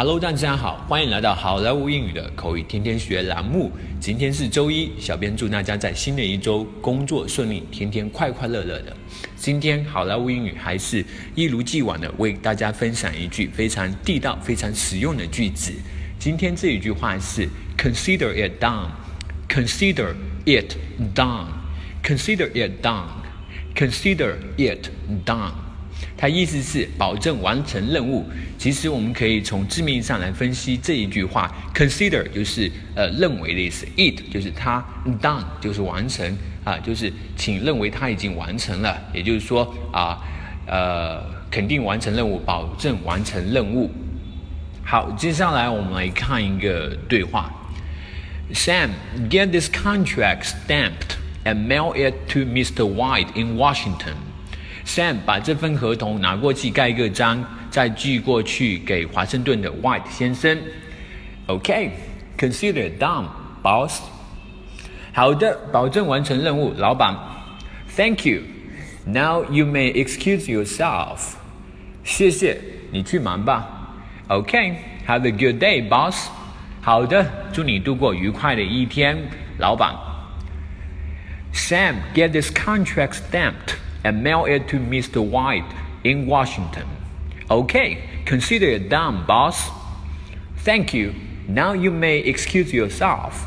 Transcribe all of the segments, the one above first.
Hello，大家好，欢迎来到好莱坞英语的口语天天学栏目。今天是周一，小编祝大家在新的一周工作顺利，天天快快乐乐的。今天好莱坞英语还是一如既往的为大家分享一句非常地道、非常实用的句子。今天这一句话是 Consider it done，Consider it done，Consider it done，Consider it done。它意思是保证完成任务。其实我们可以从字面上来分析这一句话，consider 就是呃认为的意思，it 就是它，done 就是完成啊，就是请认为它已经完成了，也就是说啊呃肯定完成任务，保证完成任务。好，接下来我们来看一个对话：Sam, get this contract stamped and mail it to Mr. White in Washington. Sam 把这份合同拿过去盖一个章，再寄过去给华盛顿的 White 先生。OK，consider done, boss。好的，保证完成任务，老板。Thank you. Now you may excuse yourself. 谢谢，你去忙吧。OK，have a good day, boss。好的，祝你度过愉快的一天，老板。Sam, get this contract stamped and mail it to Mr. White in Washington. Okay, consider it done, boss. Thank you. Now you may excuse yourself.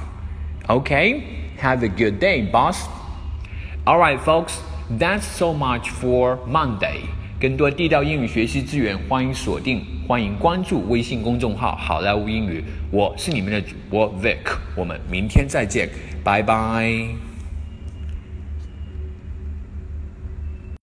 Okay, have a good day, boss. Alright, folks, that's so much for Monday. 更多地道英语学习资源，欢迎锁定，欢迎关注微信公众号“好莱坞英语”。我是你们的主播 Vic，我们明天再见，拜拜。